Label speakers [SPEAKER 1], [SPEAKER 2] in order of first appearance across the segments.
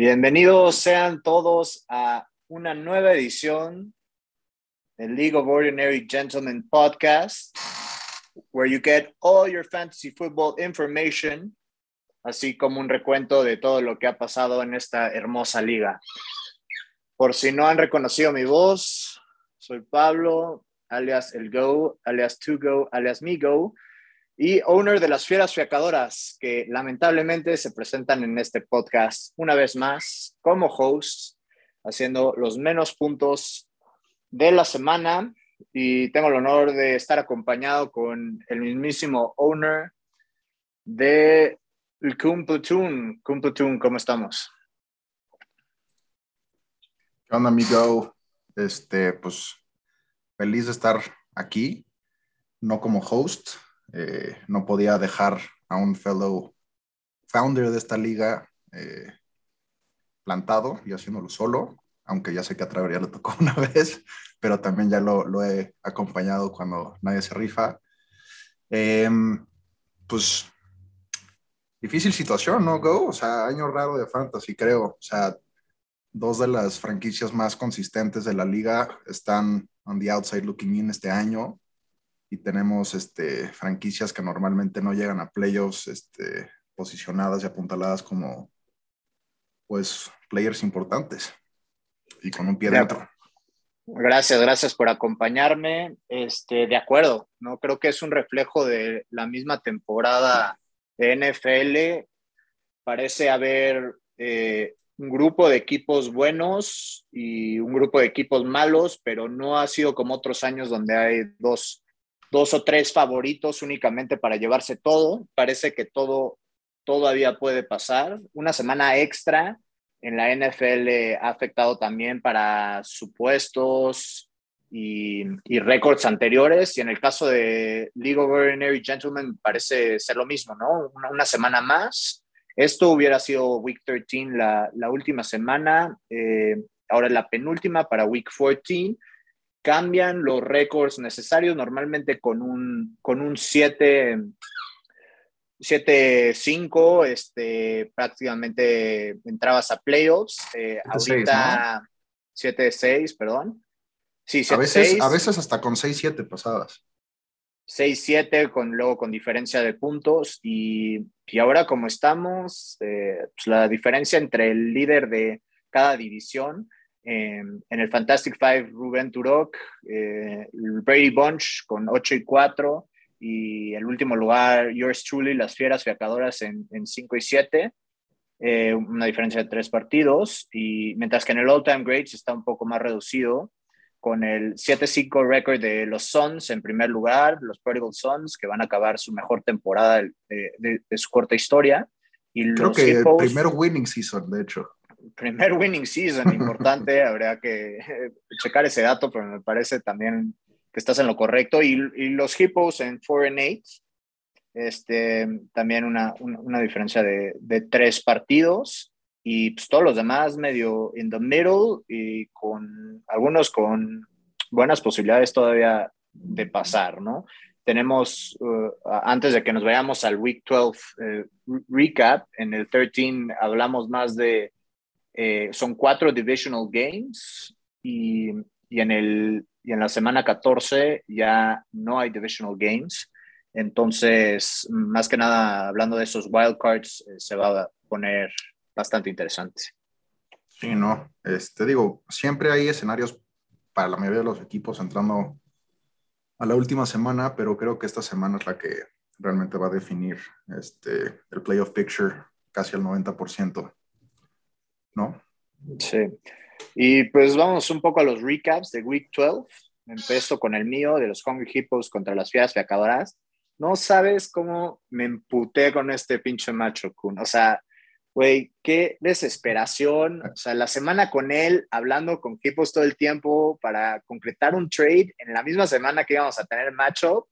[SPEAKER 1] Bienvenidos sean todos a una nueva edición del League of Ordinary Gentlemen podcast, where you get all your fantasy football information, así como un recuento de todo lo que ha pasado en esta hermosa liga. Por si no han reconocido mi voz, soy Pablo, alias El Go, alias To Go, alias Me Go y owner de las fieras fiacadoras que lamentablemente se presentan en este podcast una vez más como hosts, haciendo los menos puntos de la semana y tengo el honor de estar acompañado con el mismísimo owner de Kun Platoon. ¿cómo estamos?
[SPEAKER 2] ¿Qué amigo? Este, pues feliz de estar aquí, no como host, eh, no podía dejar a un fellow founder de esta liga eh, plantado y haciéndolo solo, aunque ya sé que a Traver ya le tocó una vez, pero también ya lo, lo he acompañado cuando nadie se rifa. Em, pues difícil situación, ¿no, Go? O sea, año raro de fantasy, creo. O sea, dos de las franquicias más consistentes de la liga están on the outside looking in este año y tenemos este, franquicias que normalmente no llegan a playoffs este, posicionadas y apuntaladas como pues players importantes y con un pie dentro.
[SPEAKER 1] Gracias, gracias por acompañarme. Este, de acuerdo, ¿no? Creo que es un reflejo de la misma temporada de NFL. Parece haber eh, un grupo de equipos buenos y un grupo de equipos malos, pero no ha sido como otros años donde hay dos dos o tres favoritos únicamente para llevarse todo. Parece que todo todavía puede pasar. Una semana extra en la NFL ha afectado también para supuestos y, y récords anteriores. Y en el caso de League of Ordinary Gentlemen parece ser lo mismo, ¿no? Una, semana más. Esto hubiera sido Week 13 la, última semana. Eh, ahora la penúltima para Week 14 cambian los récords necesarios, normalmente con un, con un 7, 7-5, este, prácticamente entrabas a playoffs. Eh, ahorita 7-6, perdón.
[SPEAKER 2] Sí, 7, a, veces, a veces hasta con 6-7 pasadas.
[SPEAKER 1] 6-7, con, luego con diferencia de puntos. Y, y ahora como estamos, eh, pues la diferencia entre el líder de cada división en el Fantastic Five, Ruben Turok, eh, Brady Bunch con 8 y 4, y el último lugar, Yours Truly, las Fieras Fiacadoras en, en 5 y 7, eh, una diferencia de tres partidos, y mientras que en el All Time Greats está un poco más reducido, con el 7-5 récord de los Suns en primer lugar, los Prodigal Suns, que van a acabar su mejor temporada de, de, su corta historia.
[SPEAKER 2] Y Creo que el primer winning season, de hecho
[SPEAKER 1] primer winning season importante, habría que checar ese dato, pero me parece también que estás en lo correcto. Y, los Hippos en 4 and 8, este, también una, una, diferencia de, de, tres partidos. Y pues, todos los demás medio in the middle y con algunos con buenas posibilidades todavía de pasar, ¿no? Tenemos, uh, antes de que nos vayamos al Week 12 eh, recap, en el 13 hablamos más de eh, son cuatro divisional games y, y, en el, y en la semana 14 ya no hay divisional games. Entonces, más que nada, hablando de esos wildcards, eh, se va a poner bastante interesante.
[SPEAKER 2] Sí, no, este, digo, siempre hay escenarios para la mayoría de los equipos entrando a la última semana, pero creo que esta semana es la que realmente va a definir este, el playoff picture casi al 90%. ¿No?
[SPEAKER 1] Sí. Y pues vamos un poco a los recaps de Week 12. Empiezo con el mío de los Hungry Hippos contra las Fieras Fiacadoras. No sabes cómo me emputé con este pinche macho Kun. O sea, güey, qué desesperación. O sea, la semana con él, hablando con Hippos todo el tiempo para concretar un trade en la misma semana que íbamos a tener macho,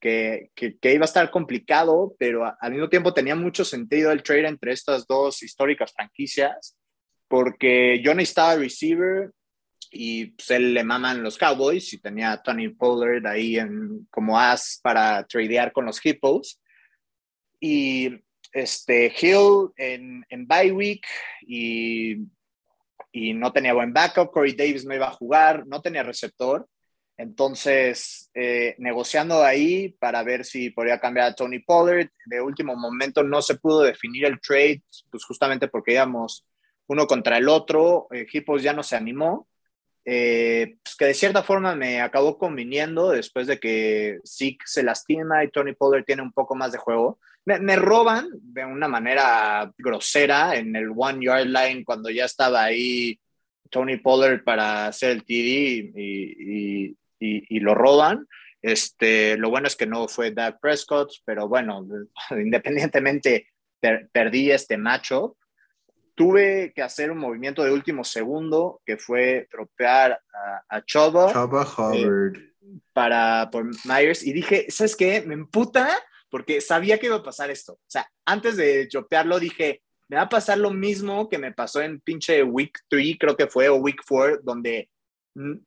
[SPEAKER 1] que, que, que, iba a estar complicado, pero al mismo tiempo tenía mucho sentido el trade entre estas dos históricas franquicias porque yo necesitaba receiver y pues él le maman los Cowboys y tenía a Tony Pollard ahí en, como as para tradear con los Hippos. Y, este, Hill en, en bye week y, y no tenía buen backup, Corey Davis no iba a jugar, no tenía receptor. Entonces, eh, negociando ahí para ver si podría cambiar a Tony Pollard. De último momento no se pudo definir el trade, pues justamente porque íbamos uno contra el otro. Equipos ya no se animó. Eh, pues que de cierta forma me acabó conviniendo después de que Zeke se lastima y Tony Pollard tiene un poco más de juego. Me, roban de una manera grosera en el one yard line cuando ya estaba ahí Tony Pollard para hacer el TD y, y, lo roban. Este, lo bueno es que no fue Dak Prescott, pero bueno, independientemente perdí este macho. Tuve que hacer un movimiento de último segundo que fue tropear a, a Choba,
[SPEAKER 2] eh,
[SPEAKER 1] para por Myers y dije, ¿sabes qué? Me emputa porque sabía que iba a pasar esto. O sea, antes de chopearlo dije, me va a pasar lo mismo que me pasó en pinche Week 3, creo que fue, o Week 4, donde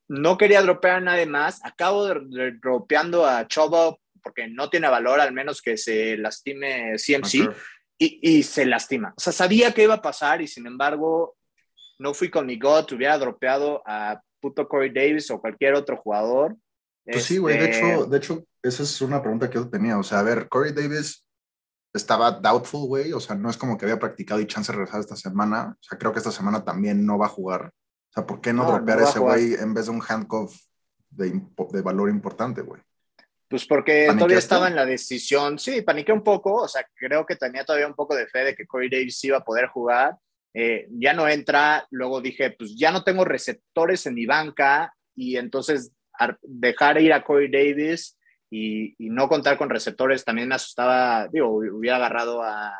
[SPEAKER 1] no quería dropear a nadie más. Acabo de, dropeando a Chobo porque no tiene valor, al menos que se lastime CMC, y, y, se lastima. O sea, sabía que iba a pasar y sin embargo no fui con mi God, hubiera dropeado a puto Corey Davis o cualquier otro jugador.
[SPEAKER 2] Pues sí, güey, de hecho, este, de hecho, esa es una pregunta que yo tenía. O sea, a ver, Corey Davis estaba doubtful, güey. O sea, no es como que había practicado y chance de regresar esta semana. O sea, creo que esta semana también no va a jugar. O sea, ¿por qué no, dropear ese güey en vez de un handcuff de, de valor importante, güey?
[SPEAKER 1] Pues porque todavía estaba en la decisión. Sí, paniqué un poco. O sea, creo que tenía todavía un poco de fe de que Corey Davis iba a poder jugar. Eh, ya no entra. Luego dije, pues ya no tengo receptores en mi banca. Y entonces dejar ir a Corey Davis y, no contar con receptores también me asustaba. Digo, hubiera agarrado a,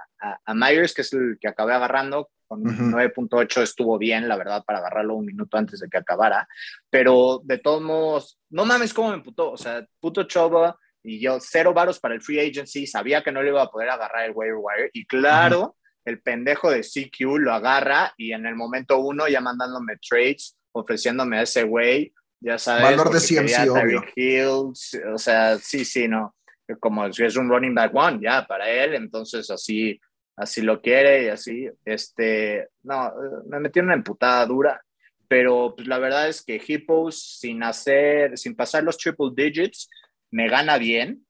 [SPEAKER 1] a Myers, que es el que acabé agarrando, con 9.8 estuvo bien, la verdad, para agarrarlo un minuto antes de que acabara. Pero de todos modos, no mames cómo me emputó. O sea, puto Choba y yo cero varos para el free agency. Sabía que no le iba a poder agarrar el waiver wire. Y claro, el pendejo de CQ lo agarra y en el momento uno ya mandándome trades, ofreciéndome a ese güey. Ya sabes.
[SPEAKER 2] Valor de CMC, obvio.
[SPEAKER 1] Hills, o sea, sí, sí, no. Como si es un running back one, ya, para él. Entonces, así así lo quiere y así, este, no, me metí una emputada dura, pero pues la verdad es que Hippos sin hacer, sin pasar los triple digits, me gana bien.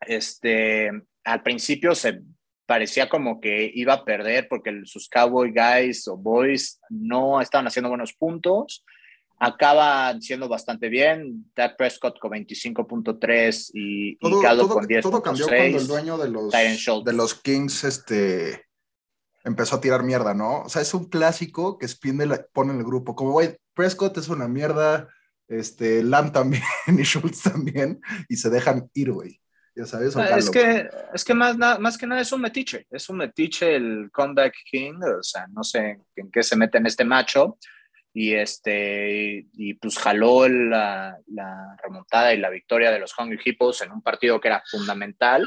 [SPEAKER 1] Este, al principio se parecía como que iba a perder porque sus Cowboy Guys o Boys no estaban haciendo buenos puntos acaba siendo bastante bien. Dak Prescott con 25.3 y,
[SPEAKER 2] todo, y con 10. Todo cambió cuando el dueño de los, de los Kings este, empezó a tirar mierda, ¿no? O sea, es un clásico que Spindle pone en el grupo. Como, güey, Prescott es una mierda, este, Lamb también y Schultz también, y se dejan ir, güey. Ya sabes,
[SPEAKER 1] ah, es que, es que más, más que nada es un metiche, es un metiche el comeback king, o sea, no sé en qué se mete en este macho, y este y pues jaló la, la, remontada y la victoria de los Hungry Hippos en un partido que era fundamental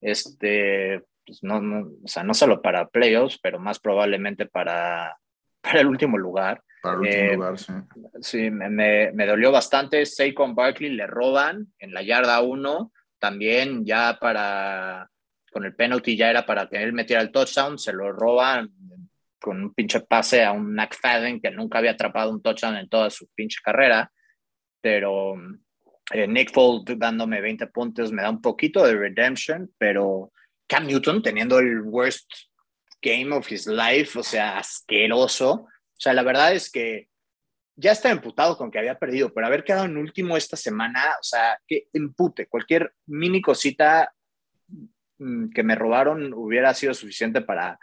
[SPEAKER 1] este pues no, no, o sea no solo para playoffs pero más probablemente para, para el último lugar.
[SPEAKER 2] Para el último eh, lugar sí.
[SPEAKER 1] Sí me, me, dolió bastante. Saquon Barkley le roban en la yarda 1 también ya para con el penalty ya era para que él metiera el touchdown se lo roban con un pinche pase a un McFadden que nunca había atrapado un touchdown en toda su pinche carrera, pero eh, Nick Foles dándome 20 puntos me da un poquito de redemption, pero Cam Newton teniendo el worst game of his life, o sea, asqueroso. O sea, la verdad es que ya está emputado con que había perdido, pero haber quedado en último esta semana, o sea, que empute, cualquier mini cosita mm, que me robaron hubiera sido suficiente para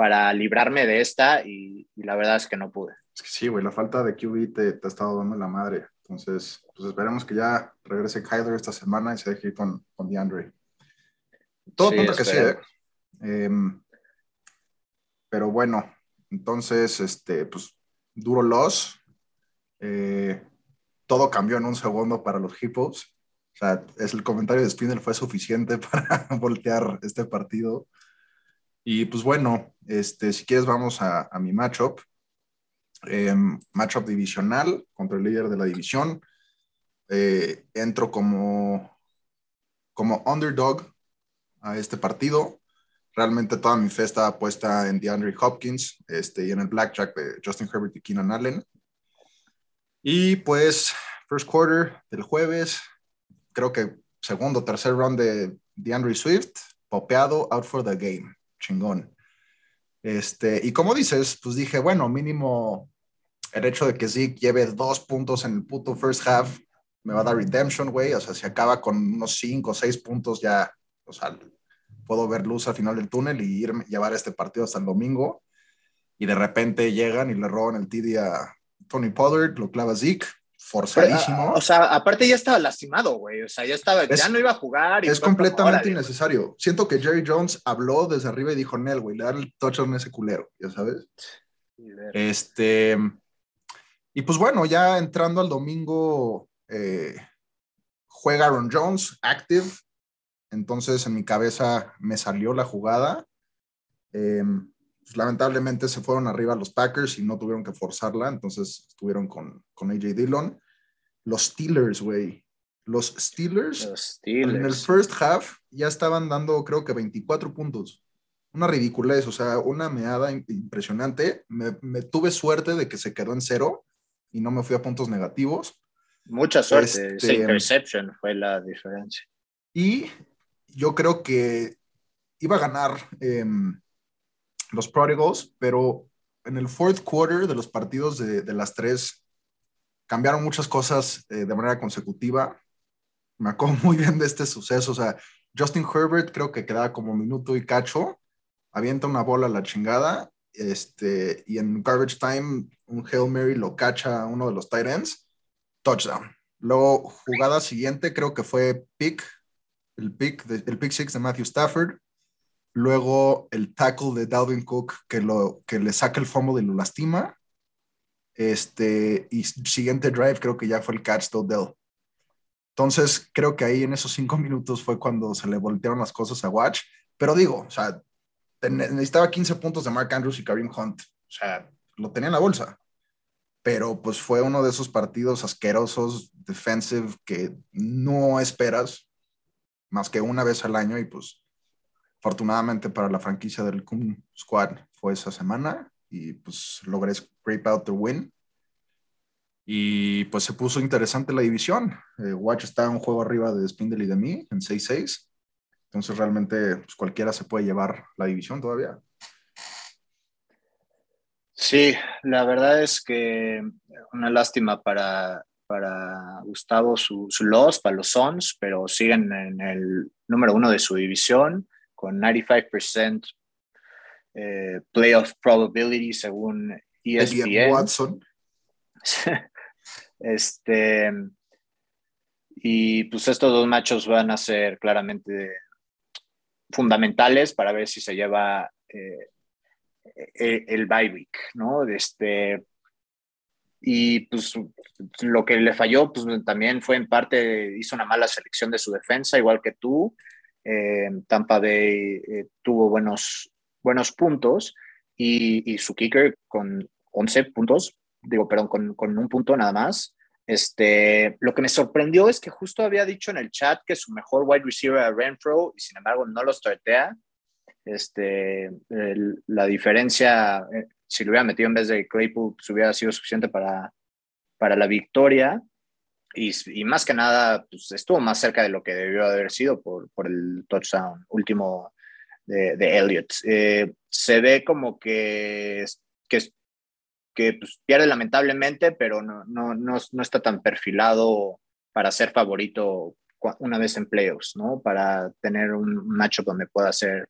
[SPEAKER 1] para librarme de esta y, la verdad es que no pude.
[SPEAKER 2] Es que sí, güey, la falta de QB te, te ha estado dando la madre. Entonces, pues esperemos que ya regrese Kyler esta semana y se deje ir con, con DeAndre. Todo sí, que sí, ¿eh? Em, pero bueno, entonces, este, pues, duro loss. Eh, todo cambió en un segundo para los Hippos. O sea, es el comentario de Spinner fue suficiente para voltear este partido. Y pues bueno, este, si quieres vamos a, mi matchup. Em, matchup divisional contra el líder de la división. Eh, entro como, como underdog a este partido. realmente toda mi fe estaba puesta en DeAndre Hopkins este, y en el blackjack de Justin Herbert y Keenan Allen. Y pues, first quarter del jueves, creo que segundo, tercer round de DeAndre Swift, popeado, out for the game. Chingón. Este, y como dices, pues dije, bueno, mínimo el hecho de que Zeke lleve dos puntos en el puto first half me va a dar redemption, güey. O sea, si acaba con unos cinco o seis puntos, ya, o sea, puedo ver luz al final del túnel y irme, llevar este partido hasta el domingo. Y de repente llegan y le roban el TD a Tony Pollard, lo clava Zeke, forzadísimo.
[SPEAKER 1] Ah, o sea, aparte ya estaba lastimado, güey. O sea, ya estaba, ya no iba a jugar.
[SPEAKER 2] es completamente innecesario. Siento que Jerry Jones habló desde arriba y dijo, Nel, güey, le da el touchdown a ese culero, ya sabes. Este. Y pues bueno, ya entrando al domingo, eh, juega Aaron Jones, active. Entonces en mi cabeza me salió la jugada. Em, pues, lamentablemente se fueron arriba los Packers y no tuvieron que forzarla, entonces estuvieron con, con AJ Dillon. Los Steelers, güey. Los Steelers, en el first half ya estaban dando creo que 24 puntos. Una ridiculez, o sea, una meada impresionante. Me, me, tuve suerte de que se quedó en cero y no me fui a puntos negativos.
[SPEAKER 1] Mucha suerte, este, interception fue la diferencia.
[SPEAKER 2] Y yo creo que iba a ganar em, los Prodigals, pero en el fourth quarter de los partidos de, de las tres cambiaron muchas cosas eh, de manera consecutiva. Me acuerdo muy bien de este suceso. O sea, Justin Herbert creo que quedaba como minuto y cacho, avienta una bola a la chingada, este, y en garbage time un Hail Mary lo cacha uno de los tight ends, touchdown. Luego, jugada siguiente, creo que fue pick, el pick, el pick six de Matthew Stafford. Luego el tackle de Dalvin Cook que, lo, que le saca el fumble y lo lastima. Este, y siguiente drive creo que ya fue el catch de Odell. Entonces, creo que ahí en esos cinco minutos fue cuando se le voltearon las cosas a Watch. Pero digo, o sea, necesitaba 15 puntos de Mark Andrews y Kareem Hunt. O sea, lo tenía en la bolsa. Pero pues fue uno de esos partidos asquerosos, defensive, que no esperas más que una vez al año y pues afortunadamente para la franquicia del Kun Squad fue esa semana y pues logré scrape out the win. Y pues se puso interesante la división. Eh, Watch está un juego arriba de Spindle y de mí en 6-6. Entonces realmente pues, cualquiera se puede llevar la división todavía.
[SPEAKER 1] Sí, la verdad es que una lástima para, para Gustavo su, su loss, para los Suns, pero siguen en el número uno de su división con 95% eh, playoff probability según ESPN. Watson. este, y pues estos dos machos van a ser claramente fundamentales para ver si se lleva eh, el, el bye week, ¿no? Este, y pues lo que le falló, pues también fue en parte, hizo una mala selección de su defensa, igual que tú. Eh, Tampa Bay eh, tuvo buenos, buenos puntos y, y, su kicker con 11 puntos, digo, perdón, con, con, un punto nada más. Este, lo que me sorprendió es que justo había dicho en el chat que su mejor wide receiver era Renfro y sin embargo no lo startea. Este, la diferencia, eh, si lo hubiera metido en vez de Claypool, pues hubiera sido suficiente para, para la victoria. Y, y, más que nada, pues, estuvo más cerca de lo que debió haber sido por, por el touchdown último de, de Elliott. Eh, se ve como que, que, que pues, pierde lamentablemente, pero no, no, no, no, está tan perfilado para ser favorito una vez en playoffs, ¿no? Para tener un matchup donde pueda ser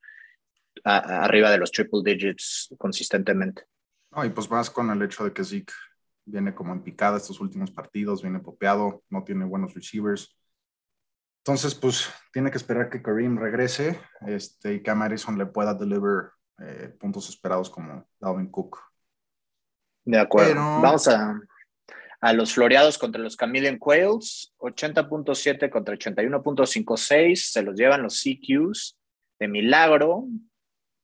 [SPEAKER 1] arriba de los triple digits consistentemente.
[SPEAKER 2] No, y pues más con el hecho de que Zeke viene como en picada estos últimos partidos, viene popeado, no tiene buenos receivers. Entonces, pues tiene que esperar que Kareem regrese este, y que a Madison le pueda deliver eh, puntos esperados como Dalvin Cook.
[SPEAKER 1] De acuerdo. Vamos a, a los floreados contra los Chameleon Quails, 80.7 contra 81.56, se los llevan los CQs de milagro.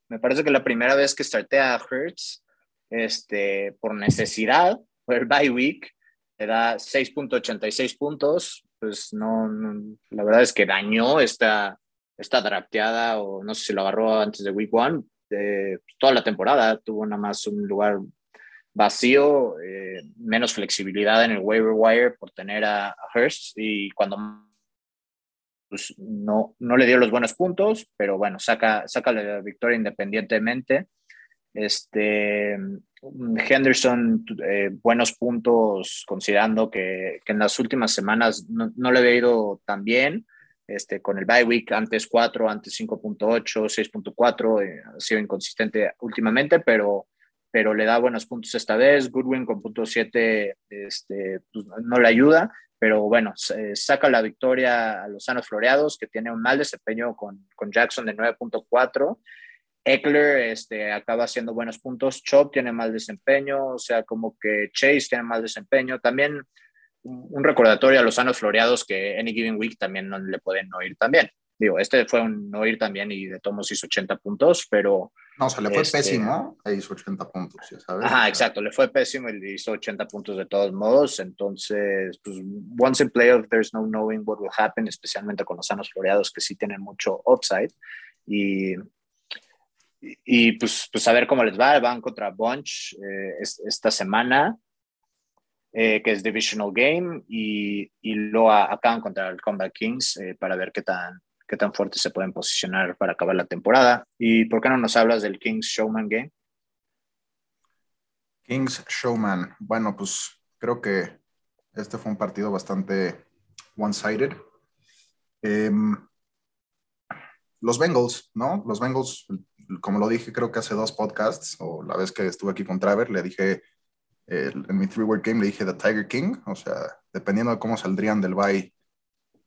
[SPEAKER 1] Me parece que la primera vez que starté a Hertz, este, por necesidad, el bye week, le da 6.86 puntos, pues no, la verdad es que dañó esta, está drafteada o no sé si lo agarró antes de Week One, pues, toda la temporada tuvo nada más un lugar vacío, eh, menos flexibilidad en el waiver wire por tener a, a y cuando pues, no, no le dio los buenos puntos, pero bueno, saca, saca la victoria independientemente. Este, Henderson, eh, buenos puntos, considerando que, que, en las últimas semanas no, no, le había ido tan bien. Este, con el bye week, antes 4, antes 5.8, 6.4, eh, ha sido inconsistente últimamente, pero, pero le da buenos puntos esta vez. Goodwin con punto 7 este, pues, no le ayuda, pero bueno, saca la victoria a los sanos floreados, que tiene un mal desempeño con, con Jackson de 9.4. Eckler este, acaba haciendo buenos puntos, Chop tiene mal desempeño, o sea, como que Chase tiene mal desempeño. También un recordatorio a los sanos floreados que Any Given Week también no le pueden oír también. Digo, este fue un no ir también y de Tomos hizo 80 puntos, pero...
[SPEAKER 2] No, o sea, le fue este, pésimo e hizo 80 puntos, ya sabes.
[SPEAKER 1] Ajá, exacto, le fue pésimo y hizo 80 puntos de todos modos. Entonces, pues, once in playoff, there's no knowing what will happen, especialmente con los sanos floreados que sí tienen mucho upside. Y, y, pues, pues a ver cómo les va. Van contra Bunch eh, esta semana. Eh, que es Divisional Game, y, y luego acaban contra el Combat Kings eh, para ver qué tan, qué tan fuerte se pueden posicionar para acabar la temporada. ¿Y por qué no nos hablas del Kings Showman Game?
[SPEAKER 2] Kings Showman. Bueno, pues creo que este fue un partido bastante one-sided. Eh, los Bengals, ¿no? Los Bengals, como lo dije, creo que hace dos podcasts, o la vez que estuve aquí con Traver, le dije en mi three-word game le dije The Tiger King, o sea, dependiendo de cómo saldrían del bye,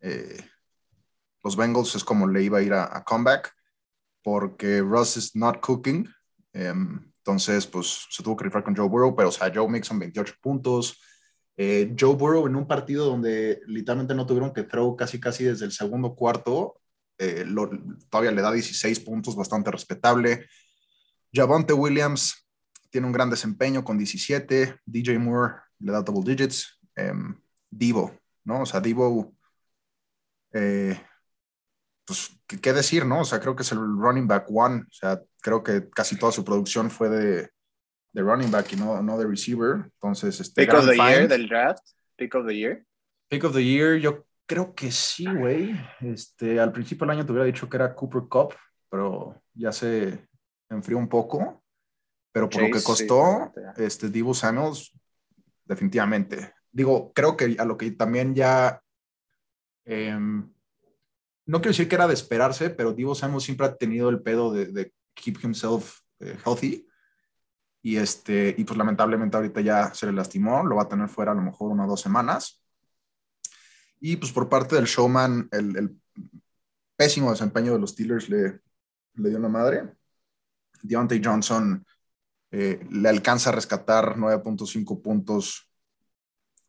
[SPEAKER 2] eh, los Bengals es como le iba a ir a, comeback, porque Russ is not cooking. Em, entonces, pues se tuvo que rifar con Joe Burrow, pero o sea, Joe Mixon 28 puntos. Eh, Joe Burrow en un partido donde literalmente no tuvieron que throw casi casi desde el segundo cuarto, eh, todavía le da 16 puntos, bastante respetable. Javonte Williams tiene un gran desempeño con 17. DJ Moore le da double digits. Um, Divo, ¿no? O sea, Divo, eh, pues, ¿qué, decir, no? O sea, creo que es el running back one. O sea, creo que casi toda su producción fue de, de running back y no, no de receiver. Entonces, este.
[SPEAKER 1] Pick of the year del draft. Pick of the year.
[SPEAKER 2] Pick of the year, yo creo que sí, güey. Este, al principio del año te hubiera dicho que era Cooper Cup, pero ya se enfrió un poco. Pero por lo que costó, este Divo Samuels, definitivamente. Digo, creo que a lo que también ya. Em, no quiero decir que era de esperarse, pero Divo Samuels siempre ha tenido el pedo de, keep himself eh, healthy. Y, este, y pues lamentablemente ahorita ya se le lastimó, lo va a tener fuera a lo mejor una o dos semanas. Y pues por parte del showman, el, pésimo desempeño de los Steelers le, le dio una madre. Deontay Johnson eh, le alcanza a rescatar 9.5 puntos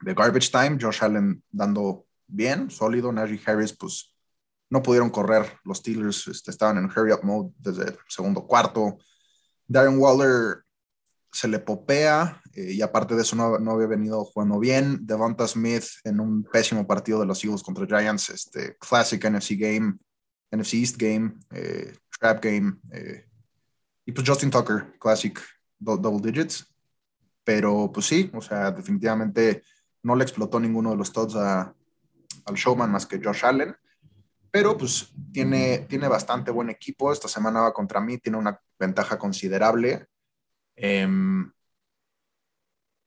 [SPEAKER 2] de garbage time. Josh Allen dando bien, sólido. Najee Harris, pues no pudieron correr. Los Steelers este, estaban en hurry up mode desde el segundo cuarto. Darren Waller se le popea eh, y aparte de eso no, no, había venido jugando bien. Devonta Smith en un pésimo partido de los Eagles contra Giants, este classic NFC game, NFC East game, eh, trap game. y pues Justin Tucker, classic double digits, pero pues sí, o sea, definitivamente no le explotó ninguno de los tots al showman más que Josh Allen, pero pues tiene, tiene bastante buen equipo, esta semana va contra mí, tiene una ventaja considerable. Em,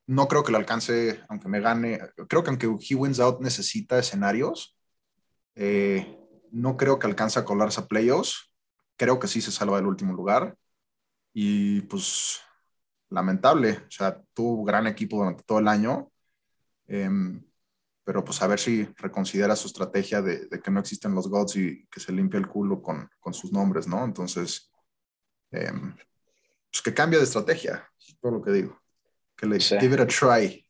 [SPEAKER 2] no creo que lo alcance, aunque me gane, creo que aunque he wins out necesita escenarios, eh, no creo que alcance a colarse a playoffs, creo que sí se salva del último lugar. Y pues lamentable. O sea, tuvo gran equipo durante todo el año, em, pero pues a ver si reconsidera su estrategia de, que no existen los gods y que se limpia el culo con, sus nombres, ¿no? Entonces, em, pues que cambie de estrategia, es todo lo que digo. Que le give it a try.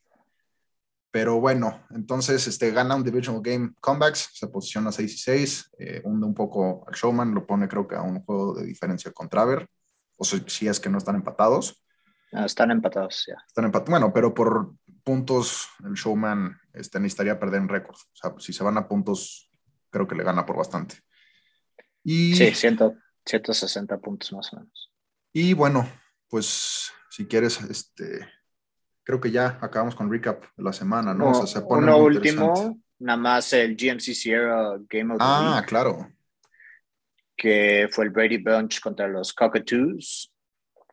[SPEAKER 2] Pero bueno, entonces este, gana un Divisional Game Comebacks, se posiciona 6 y 6, eh, hunde un poco al Showman, lo pone creo que a un juego de diferencia con Traver, o si es que no están empatados.
[SPEAKER 1] Ah, están empatados ya.
[SPEAKER 2] Están empatados. Bueno, pero por puntos, el showman este, necesitaría perder en récord. O sea, si se van a puntos, creo que le gana por bastante.
[SPEAKER 1] Y, sí, 160 puntos más o menos.
[SPEAKER 2] Y bueno, pues si quieres, este, creo que ya acabamos con recap de la semana, ¿no?
[SPEAKER 1] o sea, se pone uno último, nada más el GMC Sierra Game of the
[SPEAKER 2] Ah, claro.
[SPEAKER 1] Que fue el Brady Bunch contra los Cockatoos.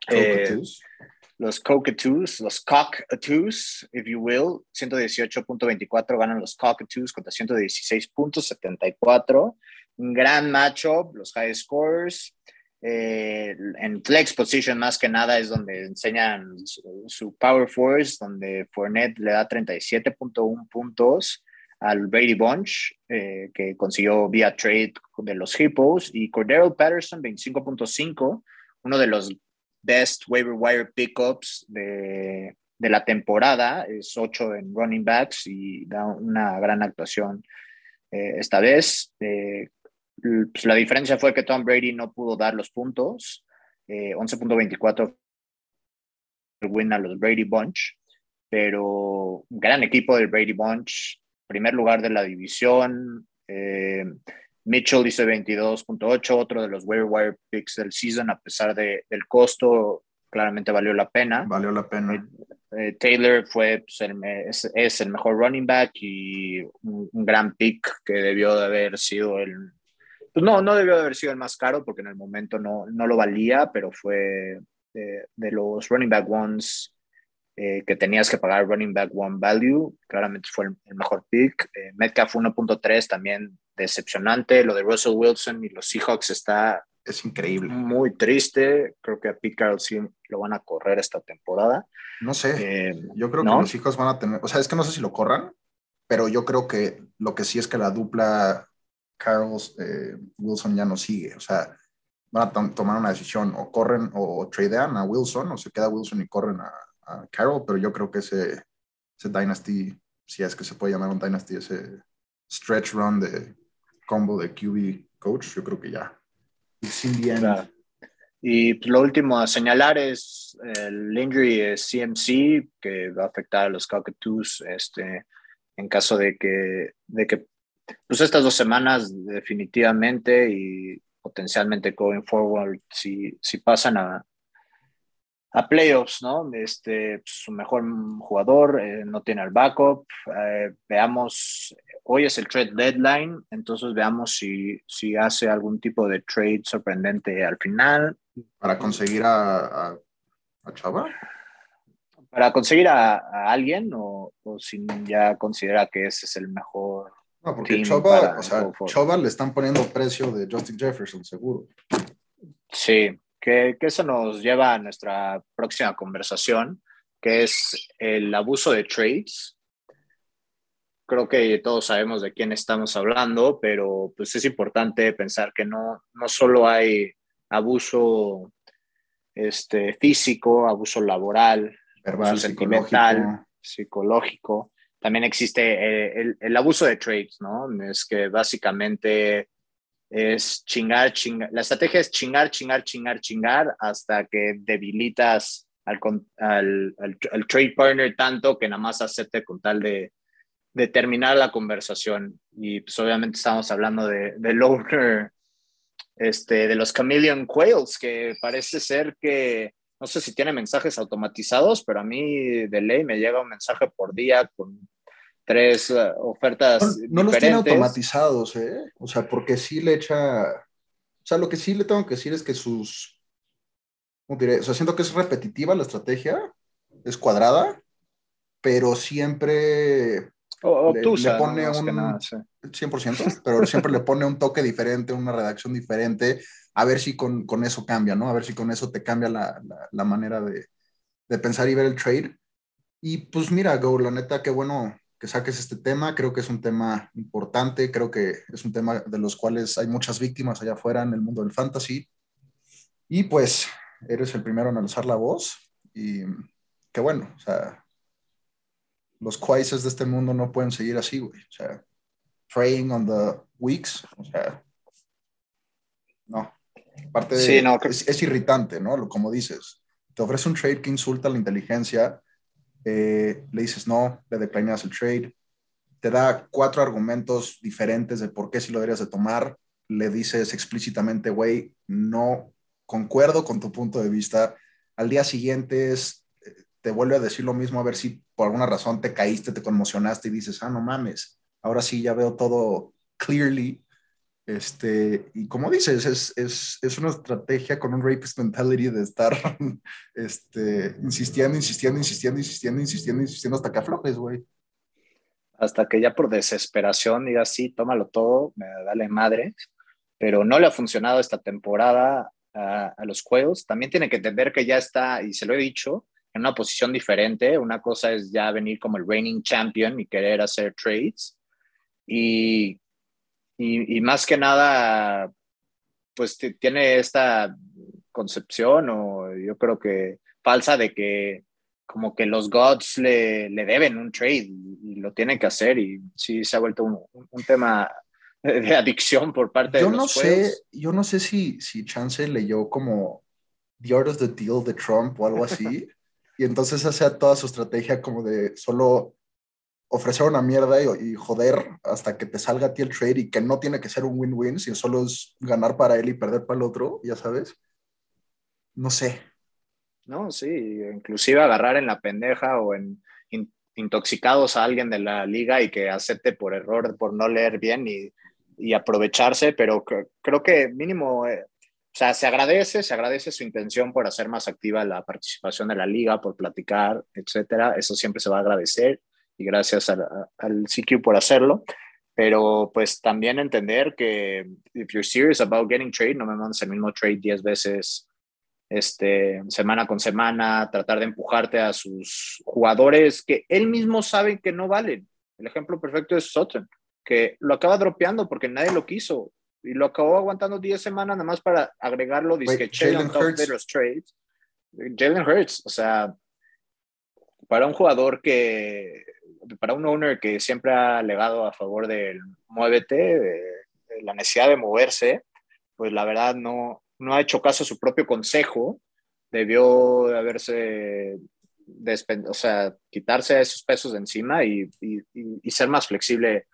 [SPEAKER 1] Cockatoos. Eh, los Cockatoos, los Cockatoos, if you will, 118.24 ganan los Cockatoos contra 116.74. Un gran matchup, los high scores. Eh, en flex position más que nada es donde enseñan su, power force, donde Fournette le da 37.1 puntos al Brady Bunch, eh, que consiguió vía trade de los Hippos, y Cordero Patterson 25.5, uno de los best waiver wire pickups de, de la temporada, es 8 en running backs y da una gran actuación eh, esta vez. Eh, pues la diferencia fue que Tom Brady no pudo dar los puntos, 11.24 eh, win a los Brady Bunch, pero un gran equipo del Brady Bunch, primer lugar de la división. Mitchell dice 22.8, otro de los waiver wire picks del season, a pesar de, del costo, claramente valió la pena.
[SPEAKER 2] Valió la pena. Eh,
[SPEAKER 1] eh, Taylor fue, pues, es, el mejor running back y un, gran pick que debió de haber sido el... Pues no, no debió de haber sido el más caro porque en el momento no, no lo valía, pero fue de, de los running back ones eh, que tenías que pagar running back one value, claramente fue el, mejor pick. Metcalf 1.3 también decepcionante. Lo de Russell Wilson y los Seahawks está
[SPEAKER 2] es increíble.
[SPEAKER 1] Muy triste. Creo que a Pete Carroll sí lo van a correr esta temporada.
[SPEAKER 2] No sé. Eh, yo creo que los Seahawks van a tener. O sea, es que no sé si lo corran, pero yo creo que lo que sí es que la dupla Carroll eh, Wilson ya no sigue. O sea, van a tomar una decisión. O corren o tradean a Wilson, o se queda Wilson y corren a, a Carroll. Pero yo creo que ese, ese Dynasty, si es que se puede llamar un Dynasty, ese stretch run de combo de QB coach, yo creo que ya.
[SPEAKER 1] Y pues, lo último a señalar es el injury CMC, que va a afectar a los Cockatoos este, en caso de que, de que pues estas dos semanas definitivamente y potencialmente going forward, si, si pasan a, a playoffs, ¿no? Este, pues, su mejor jugador eh, no tiene el backup. Eh, veamos, hoy es el trade deadline, entonces veamos si, si hace algún tipo de trade sorprendente al final.
[SPEAKER 2] ¿Para conseguir a, a, Chava?
[SPEAKER 1] ¿Para conseguir a, alguien o, o, si ya considera que ese es el mejor?
[SPEAKER 2] No, porque Chava, o sea, Chava le están poniendo precio de Justin Jefferson, seguro.
[SPEAKER 1] Sí, que, eso nos lleva a nuestra próxima conversación, que es el abuso de trades. Creo que todos sabemos de quién estamos hablando, pero pues es importante pensar que no, no solo hay abuso este, físico, abuso laboral,
[SPEAKER 2] Verbal,
[SPEAKER 1] sentimental, psicológico. También existe eh, el, el, abuso de trades, ¿no? Es que básicamente es chingar, chingar. La estrategia es chingar, chingar, chingar, chingar hasta que debilitas al, al, al, trade partner tanto que nada más acepte con tal de, de terminar la conversación. Y pues obviamente estamos hablando de, de este, de los Chameleon Quails, que parece ser que, no sé si tiene mensajes automatizados, pero a mí de ley me llega un mensaje por día con tres eh, ofertas.
[SPEAKER 2] No, los tiene automatizados, ¿eh? O sea, porque sí le echa. O sea, lo que sí le tengo que decir es que sus. ¿Cómo diré? O sea, siento que es repetitiva la estrategia, es cuadrada, pero siempre.
[SPEAKER 1] Le,
[SPEAKER 2] pone un. 100%, pero siempre le pone un toque diferente, una redacción diferente, a ver si con, con eso cambia, ¿no? A ver si con eso te cambia la, la, manera de, de pensar y ver el trade. Y pues mira, Go, la neta, qué bueno, que saques este tema. Creo que es un tema importante, creo que es un tema de los cuales hay muchas víctimas allá afuera en el mundo del fantasy. Y pues eres el primero en alzar la voz y qué bueno, o sea, los quaises de este mundo no pueden seguir así, güey. O sea, praying on the weeks, o sea, no. Aparte de, no, es, es, irritante, ¿no? Como dices, te ofrece un trade que insulta la inteligencia eh, le dices no, le declinas el trade, te da cuatro argumentos diferentes de por qué si lo deberías de tomar, le dices explícitamente, güey, no concuerdo con tu punto de vista, al día siguiente es, te vuelve a decir lo mismo, a ver si por alguna razón te caíste, te conmocionaste y dices, ah, no mames, ahora sí ya veo todo clearly. Este, y como dices, es, es, es una estrategia con un rapist mentality de estar este, insistiendo, insistiendo, insistiendo, insistiendo, insistiendo, insistiendo hasta que aflojes, güey.
[SPEAKER 1] Hasta que ya por desesperación digas, sí, tómalo todo, me dale madre. Pero no le ha funcionado esta temporada a, a los juegos. También tiene que entender que ya está, y se lo he dicho, en una posición diferente. Una cosa es ya venir como el reigning champion y querer hacer trades. Y, y, más que nada, pues tiene esta concepción, o yo creo que falsa, de que como que los gods le, le deben un trade y, lo tienen que hacer. Y sí, se ha vuelto un, un tema de adicción por parte
[SPEAKER 2] yo
[SPEAKER 1] de
[SPEAKER 2] los no sé yo no sé si si Chance leyó como The Art of the Deal de Trump o algo así y entonces hace toda su estrategia como de solo ofrecer una mierda y, joder hasta que te salga a ti el trade y que no tiene que ser un win-win, sino solo es ganar para él y perder para el otro, ya sabes. No sé.
[SPEAKER 1] No, sí, inclusive agarrar en la pendeja o en intoxicados a alguien de la liga y que acepte por error, por no leer bien y, y aprovecharse, pero creo que mínimo eh, o sea, se agradece, se agradece su intención por hacer más activa la participación de la liga, por platicar, etcétera. Eso siempre se va a agradecer y gracias al, al CQ por hacerlo. Pero pues también entender que if you're serious about getting trade, no me mandes el mismo trade 10 veces este, semana con semana, tratar de empujarte a sus jugadores que él mismo sabe que no valen. El ejemplo perfecto es Sutton, que lo acaba dropeando porque nadie lo quiso y lo acabó aguantando 10 semanas nada más para agregarlo, dice Jalen Hurts de los trades. Jalen Hurts, o sea, para un jugador que, para un owner que siempre ha legado a favor del muévete, de, la necesidad de moverse, pues la verdad no, no ha hecho caso a su propio consejo, debió de haberse, o sea, quitarse esos pesos de encima y, y, y ser más flexible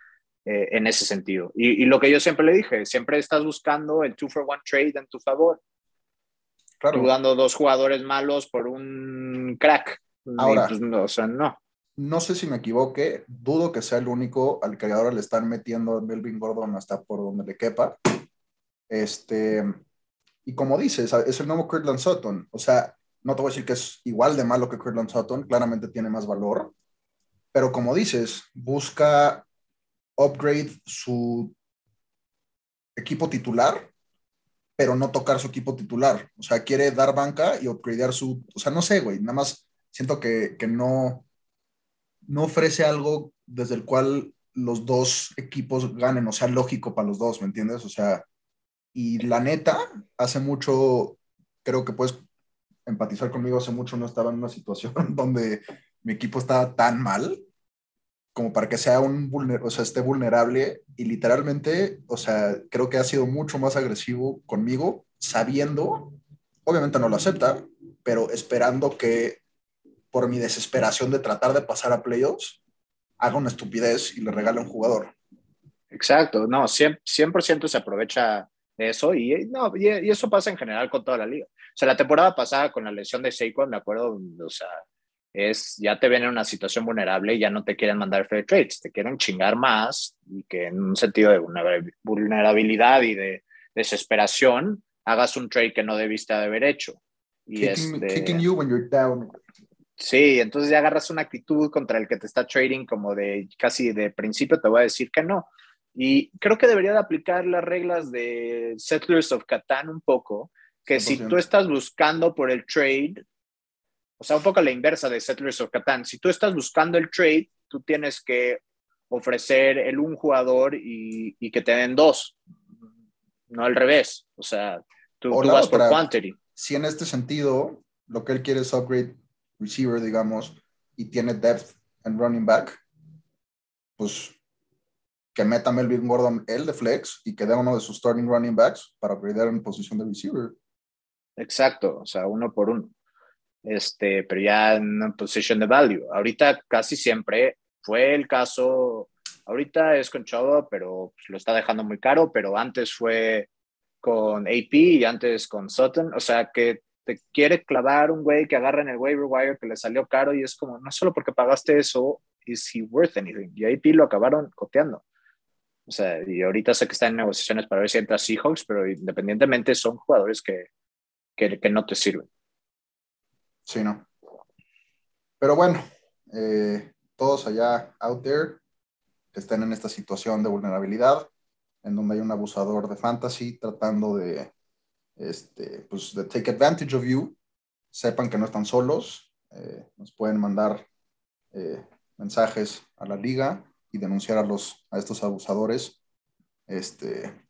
[SPEAKER 1] eh, en ese sentido. Y, lo que yo siempre le dije, siempre estás buscando el two for one trade en tu favor. Claro. dando dos jugadores malos por un crack.
[SPEAKER 2] Ahora,
[SPEAKER 1] pues, no, o sea, no.
[SPEAKER 2] No sé si me equivoque, dudo que sea el único al que ahora le están metiendo a Melvin Gordon hasta por donde le quepa. Este, y como dices, es el nuevo Kirtland Sutton. O sea, no te voy a decir que es igual de malo que Kirtland Sutton, claramente tiene más valor. Pero como dices, busca upgrade su equipo titular, pero no tocar su equipo titular. O sea, quiere dar banca y upgradear su. O sea, no sé, güey. Nada más siento que, que no, no ofrece algo desde el cual los dos equipos ganen, o sea, lógico para los dos, ¿me entiendes? O sea, y la neta, hace mucho, creo que puedes empatizar conmigo, hace mucho no estaba en una situación donde mi equipo estaba tan mal como para que sea un o sea, esté vulnerable y literalmente, o sea, creo que ha sido mucho más agresivo conmigo, sabiendo, obviamente no lo acepta, pero esperando que por mi desesperación de tratar de pasar a playoffs, haga una estupidez y le regale a un jugador.
[SPEAKER 1] Exacto, no, 100%, 100 se aprovecha de eso y, no, y, y, eso pasa en general con toda la liga. O sea, la temporada pasada con la lesión de Saquon, me acuerdo, o sea, es ya te ven en una situación vulnerable y ya no te quieren mandar fair trades, te quieren chingar más y que en un sentido de vulnerabilidad y de desesperación hagas un trade que no debiste haber hecho. Y
[SPEAKER 2] kicking, you when you're down.
[SPEAKER 1] Sí, entonces ya agarras una actitud contra el que te está trading como de casi de principio te voy a decir que no. Y creo que debería de aplicar las reglas de Settlers of Catan un poco, que si tú estás buscando por el trade, o sea, un poco la inversa de Settlers of Catan. Si tú estás buscando el trade, tú tienes que ofrecer el un jugador y, y que te den dos, no al revés. O sea, tú, vas por quantity.
[SPEAKER 2] Si en este sentido lo que él quiere es upgrade receiver, digamos, y tiene depth en running back, pues que meta Melvin Gordon el de flex y que dé uno de sus starting running backs para upgradear en posición de receiver.
[SPEAKER 1] Exacto, o sea, uno por uno este, pero ya en position de value. Ahorita casi siempre fue el caso Ahorita es con Chava, pero pues, lo está dejando muy caro, pero antes fue con AP y antes con Sutton. O sea, que te quiere clavar un güey que agarra en el waiver wire que le salió caro y es como, no solo porque pagaste eso, is he worth anything? Y AP lo acabaron coteando. O sea, y ahorita sé que está en negociaciones para ver si entra Seahawks, pero independientemente son jugadores que, que, que no te sirven.
[SPEAKER 2] Sí, no. Pero bueno, eh, todos allá out there que estén en esta situación de vulnerabilidad, en donde hay un abusador de fantasy tratando de, este, pues, de take advantage of you, sepan que no están solos, eh, nos pueden mandar eh, mensajes a la liga y denunciar a, los, a estos abusadores este,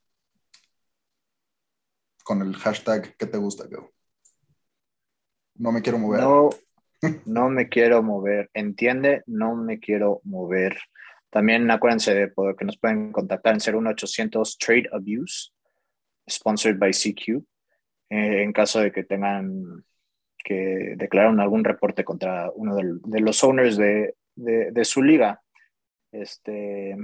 [SPEAKER 2] con el hashtag que te gusta, Go. No me quiero mover.
[SPEAKER 1] No, no me quiero mover. Entiende, no me quiero mover. También acuérdense de poder, que nos pueden contactar en 01800 Trade Abuse, sponsored by CQ, eh, en caso de que tengan que declarar algún reporte contra uno de, los owners de, de, su liga. Este,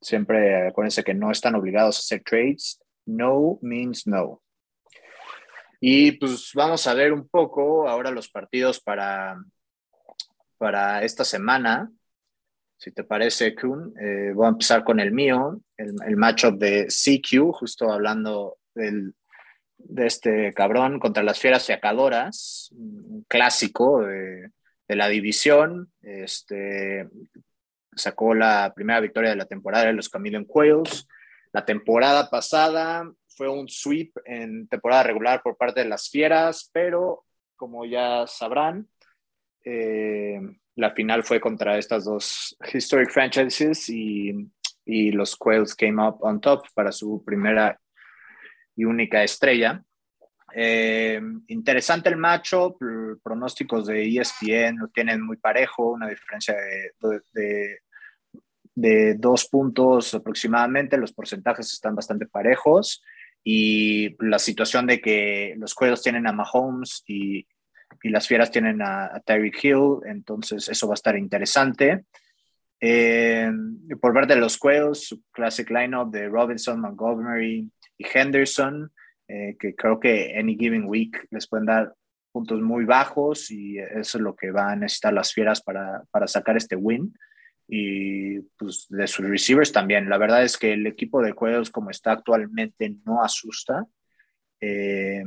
[SPEAKER 1] siempre acuérdense que no están obligados a hacer trades. No means no. Y pues vamos a ver un poco ahora los partidos para, para esta semana. Si te parece, Kun, eh, voy a empezar con el mío, el, el matchup de CQ, justo hablando de este cabrón contra las fieras fiacadoras, un clásico de, de la división. Este, sacó la primera victoria de la temporada de los Chameleon Quails. La temporada pasada fue un sweep en temporada regular por parte de las fieras, pero como ya sabrán, eh, la final fue contra estas dos historic franchises y, y los Quails came up on top para su primera y única estrella. Eh, interesante el macho, pronósticos de ESPN lo tienen muy parejo, una diferencia de, de, dos puntos aproximadamente, los porcentajes están bastante parejos y la situación de que los cuellos tienen a Mahomes y, y las fieras tienen a, a, Tyreek Hill, entonces eso va a estar interesante. Eh, por ver de los cuellos, su classic lineup de Robinson, Montgomery y Henderson, eh, que creo que any given week les pueden dar puntos muy bajos y eso es lo que van a necesitar las fieras para, para sacar este win. Y pues de sus receivers también. La verdad es que el equipo de juegos como está actualmente no asusta. Eh,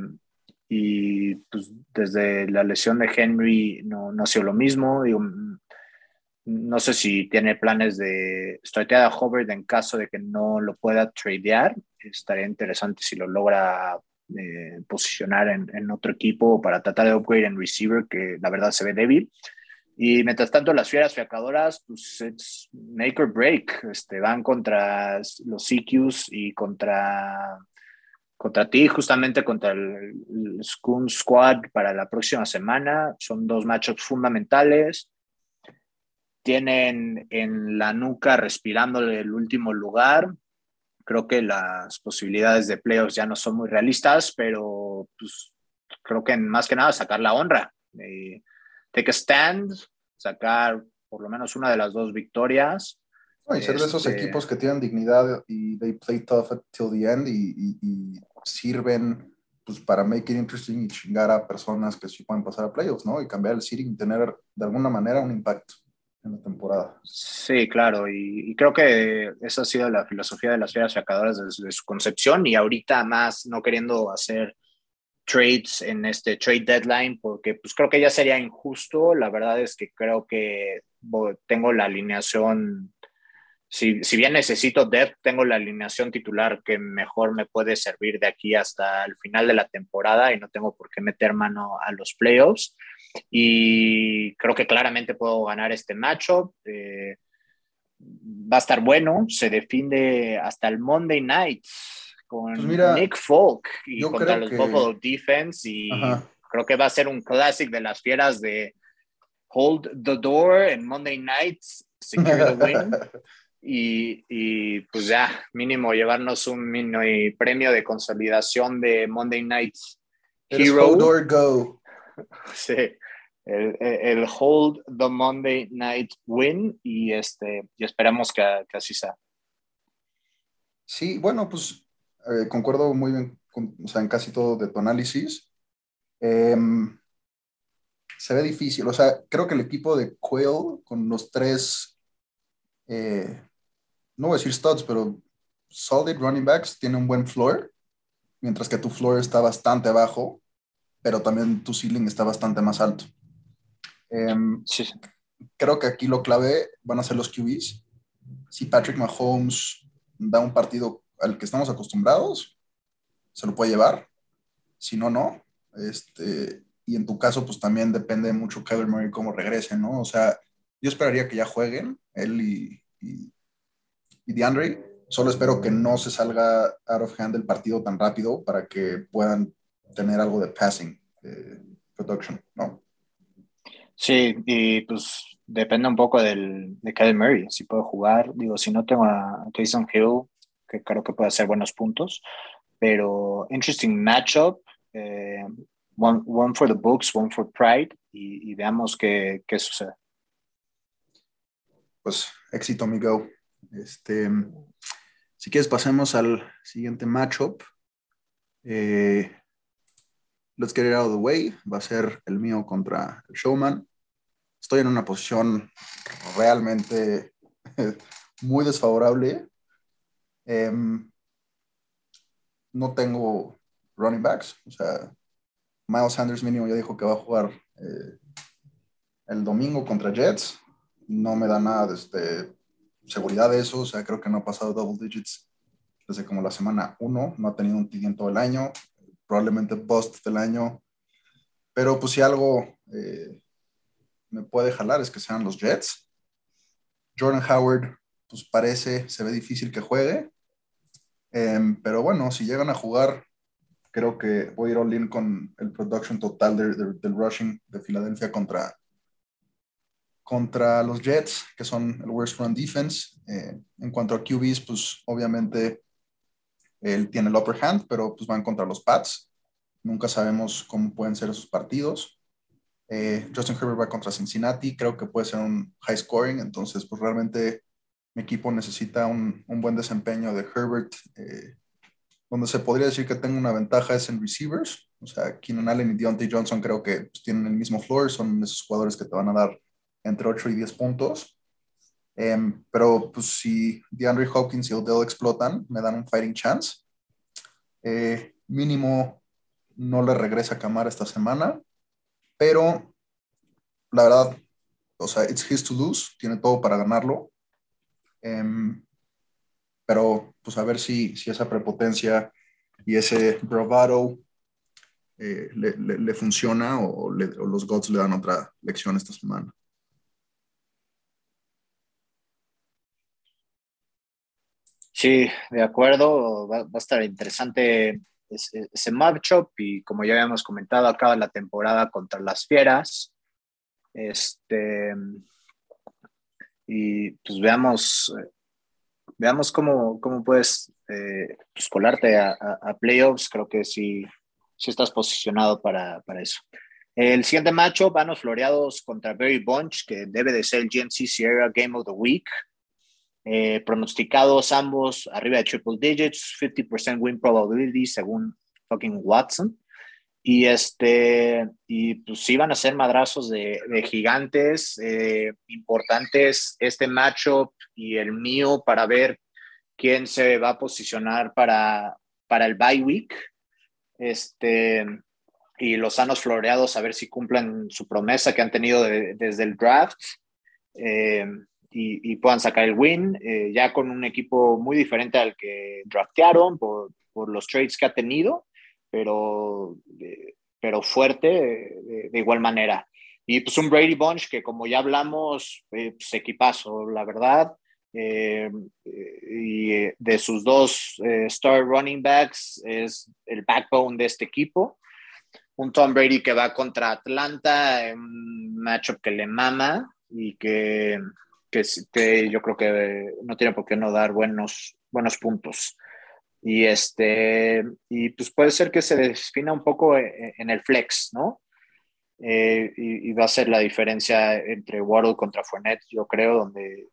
[SPEAKER 1] y pues desde la lesión de Henry no, no ha sido lo mismo. Digo, no sé si tiene planes de strategia a Hubbard en caso de que no lo pueda tradear. Estaría interesante si lo logra eh, posicionar en, en, otro equipo para tratar de upgrade en receiver, que la verdad se ve débil. Y mientras tanto, las fieras fiacadoras, pues es make or break. Este, van contra los CQs y contra, contra ti, justamente contra el, el Squad para la próxima semana. Son dos matchups fundamentales tienen en la nuca respirándole el último lugar. Creo que las posibilidades de playoffs ya no son muy realistas, pero pues, creo que más que nada sacar la honra. Eh, take a stand, sacar por lo menos una de las dos victorias.
[SPEAKER 2] y ser de esos este equipos que tienen dignidad y they play tough until the end y, y, sirven pues, para make it interesting y chingar a personas que sí pueden pasar a playoffs, ¿no? Y cambiar el seeding y tener de alguna manera un impacto en la temporada.
[SPEAKER 1] Sí, claro, y, creo que esa ha sido la filosofía de las fieras sacadoras desde su concepción y ahorita más no queriendo hacer trades en este trade deadline porque pues creo que ya sería injusto, la verdad es que creo que tengo la alineación, si, si bien necesito depth, tengo la alineación titular que mejor me puede servir de aquí hasta el final de la temporada y no tengo por qué meter mano a los playoffs y creo que claramente puedo ganar este matchup. Eh, va a estar bueno, se define hasta el Monday Night con pues Nick Folk y contra los Buffalo Defense y creo que va a ser un clásico de las fieras de Hold the Door en Monday Night, Secure the Win. y, y, pues ya, mínimo llevarnos un mini premio de consolidación de Monday Night
[SPEAKER 2] Hero. Hold door go.
[SPEAKER 1] Sí, el, hold the Monday night win y, este, y esperamos que, así sea.
[SPEAKER 2] Sí, bueno, pues eh, concuerdo muy bien o sea, en casi todo de tu análisis. Em, se ve difícil, o sea, creo que el equipo de Quail con los tres, eh, no voy a decir studs, pero solid running backs tiene un buen floor, mientras que tu floor está bastante bajo, pero también tu ceiling está bastante más alto. Em, creo que aquí lo clave van a ser los QBs. Si Patrick Mahomes da un partido al que estamos acostumbrados, se lo puede llevar. Si no, no. Este, y en tu caso, pues también depende mucho Kyler Murray cómo regrese, ¿no? O sea, yo esperaría que ya jueguen él y, y, DeAndre. Solo espero que no se salga out of hand el partido tan rápido para que puedan tener algo de passing eh, production, ¿no?
[SPEAKER 1] Sí, y pues depende un poco del, de Kyle Murray, si puedo jugar. Digo, si no tengo a Jason Hill, que creo que puede hacer buenos puntos, pero interesting matchup. Eh, one, one, for the books, one for pride, y, veamos qué, qué, sucede.
[SPEAKER 2] Pues éxito, amigo. Este, si quieres, pasemos al siguiente matchup. Eh, let's get it out of the way. Va a ser el mío contra el Showman. Estoy en una posición realmente muy desfavorable. Em, no tengo running backs. O sea, Miles Sanders mínimo ya dijo que va a jugar eh, el domingo contra Jets. No me da nada de este, seguridad de eso. O sea, creo que no ha pasado double digits desde como la semana 1. No ha tenido un TD en todo el año probablemente post del año. Pero pues si algo eh, me puede jalar es que sean los Jets. Jordan Howard, pues parece, se ve difícil que juegue. Em, pero bueno, si llegan a jugar, creo que voy a ir all in con el production total del rushing de Filadelfia contra, contra los Jets, que son el worst run defense. Eh, en cuanto a QBs, pues obviamente él tiene el upper hand, pero pues van contra los Pats. Nunca sabemos cómo pueden ser esos partidos. Eh, Justin Herbert va contra Cincinnati, creo que puede ser un high scoring, entonces pues realmente mi equipo necesita un, un buen desempeño de Herbert. Eh, donde se podría decir que tengo una ventaja es en receivers, o sea, Keenan Allen y Deontay Johnson creo que pues, tienen el mismo floor, son esos jugadores que te van a dar entre 8 y 10 puntos. Em, pero pues si DeAndre Hopkins y Odell explotan, me dan un fighting chance. Eh, mínimo no le regresa a Camara esta semana, pero la verdad, o sea, it's his to lose, tiene todo para ganarlo. Em, pero pues a ver si, si esa prepotencia y ese bravado eh, le, funciona o, o los Gods le dan otra lección esta semana.
[SPEAKER 1] Sí, de acuerdo. Va, a estar interesante ese, matchup y como ya habíamos comentado, acaba la temporada contra las Fieras. Este, y pues veamos, veamos cómo, cómo puedes eh, pues, colarte a, playoffs. Creo que sí, sí estás posicionado para, para eso. El siguiente matchup, vanos floreados contra Barry Bunch, que debe de ser el GNC Sierra Game of the Week. Eh, pronosticados ambos arriba de triple digits, 50% win probability según fucking Watson. Y este, y pues iban a ser madrazos de, gigantes eh, importantes este matchup y el mío para ver quién se va a posicionar para, para el bye week. Este, y los sanos floreados a ver si cumplen su promesa que han tenido desde el draft. Eh, y, puedan sacar el win, eh, ya con un equipo muy diferente al que draftearon por, por los trades que ha tenido, pero, pero fuerte de, igual manera. Y pues un Brady Bunch que como ya hablamos, eh, pues equipazo, la verdad. Eh, y de sus dos star running backs es el backbone de este equipo. Un Tom Brady que va contra Atlanta, un matchup que le mama y que que, yo creo que no tiene por qué no dar buenos, buenos puntos. Y, este, y pues puede ser que se defina un poco e, e, en el flex, ¿no? eh, y, va a ser la diferencia entre Waddle contra Fournette, yo creo, donde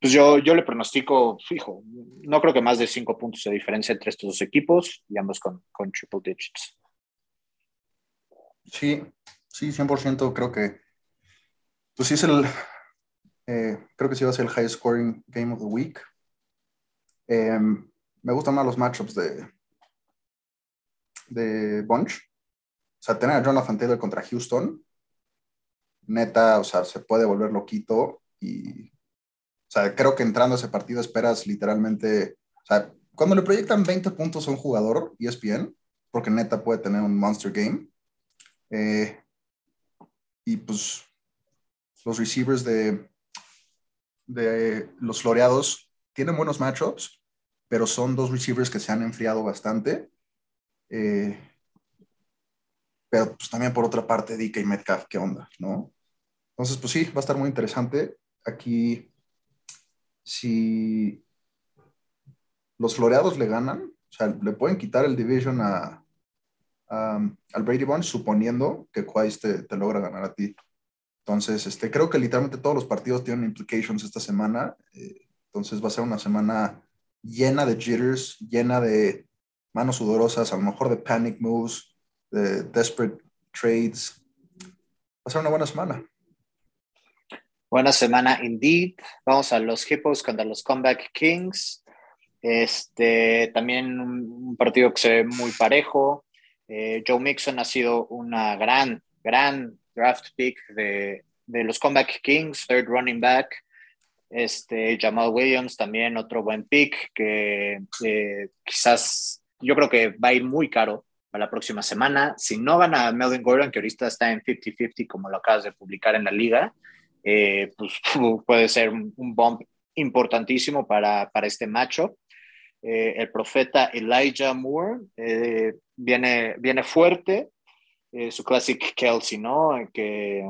[SPEAKER 1] pues yo, yo le pronostico, fijo, no creo que más de cinco puntos de diferencia entre estos dos equipos y ambos con, con triple digits.
[SPEAKER 2] Sí, sí, 100% creo que, pues sí es el, eh, creo que sí va a ser el high scoring game of the week. Em, me gustan más los matchups de, de Bunch. O sea, tener a Jonathan Taylor contra Houston, neta, o sea, se puede volver loquito y, o sea, creo que entrando a ese partido esperas literalmente, o sea, cuando le proyectan 20 puntos a un jugador, ESPN, porque neta puede tener un monster game, eh, y pues los receivers de, de los floreados tienen buenos matchups, pero son dos receivers que se han enfriado bastante. Eh, pero pues también por otra parte, DK y Metcalf, ¿qué onda? ¿No? Entonces, pues sí, va a estar muy interesante. Aquí, si los floreados le ganan, o sea, le pueden quitar el division a, al Brady Bunch, suponiendo que Quais te, te, logra ganar a ti. Entonces, este, creo que literalmente todos los partidos tienen implications esta semana. Eh, entonces, va a ser una semana llena de jitters, llena de manos sudorosas, a lo mejor de panic moves, de desperate trades. Va a una buena semana.
[SPEAKER 1] Buena semana, indeed. Vamos a los Hippos contra los Comeback Kings. Este, también un partido que se ve muy parejo. Eh, Joe Mixon ha sido una gran, gran draft pick de, de los Comeback Kings, third running back. Este, Jamal Williams también otro buen pick que eh, quizás yo creo que va a ir muy caro para la próxima semana. Si no gana Melvin Gordon, que ahorita está en 50-50 como lo acabas de publicar en la liga, eh, pues puede ser un, bump importantísimo para, para este matchup. Eh, el profeta Elijah Moore viene, viene fuerte, su classic Kelsey, ¿no? Que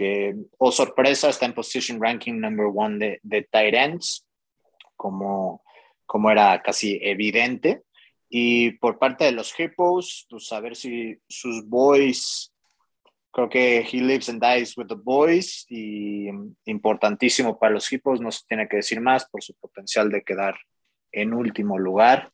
[SPEAKER 1] que, oh sorpresa, está en position ranking number one de, de tight ends, como, como era casi evidente. Y por parte de los Hippos, pues a si sus boys, creo que he lives and dies with the boys y importantísimo para los Hippos, no se tiene que decir más por su potencial de quedar en último lugar,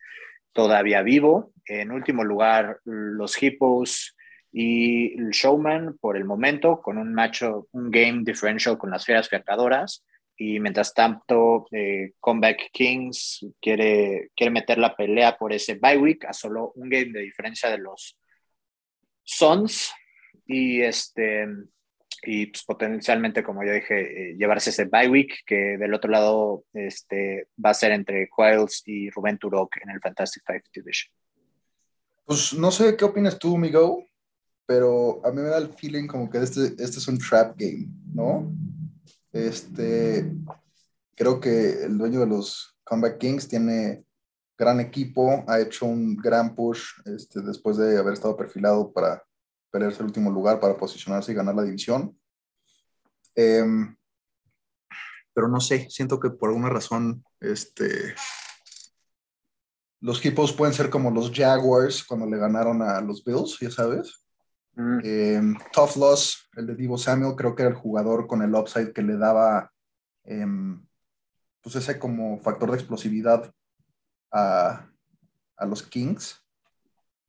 [SPEAKER 1] todavía vivo. En último lugar, los Hippos y el Showman por el momento con un macho, un game differential con las fieras fiacadoras. Y mientras tanto eh, Comeback Kings quiere, quiere meter la pelea por ese bye week a solo un game de diferencia de los Suns. Y este y pues, potencialmente como yo dije eh, llevarse ese bye week que del otro lado este va a ser entre Quiles y Rubén Turok en el Fantastic Five Division.
[SPEAKER 2] Pues no sé qué opinas tú, Migo, pero a mí me da el feeling como que este, este es un trap game, ¿no? Este, creo que el dueño de los Comeback Kings tiene gran equipo, ha hecho un gran push este, después de haber estado perfilado para pelearse el último lugar, para posicionarse y ganar la división. Em, pero no sé, siento que por alguna razón, este, los equipos pueden ser como los Jaguars cuando le ganaron a los Bills, ya sabes. Eh, tough Loss, el de Divo Samuel, creo que era el jugador con el upside que le daba em, pues ese como factor de explosividad a, a, los Kings.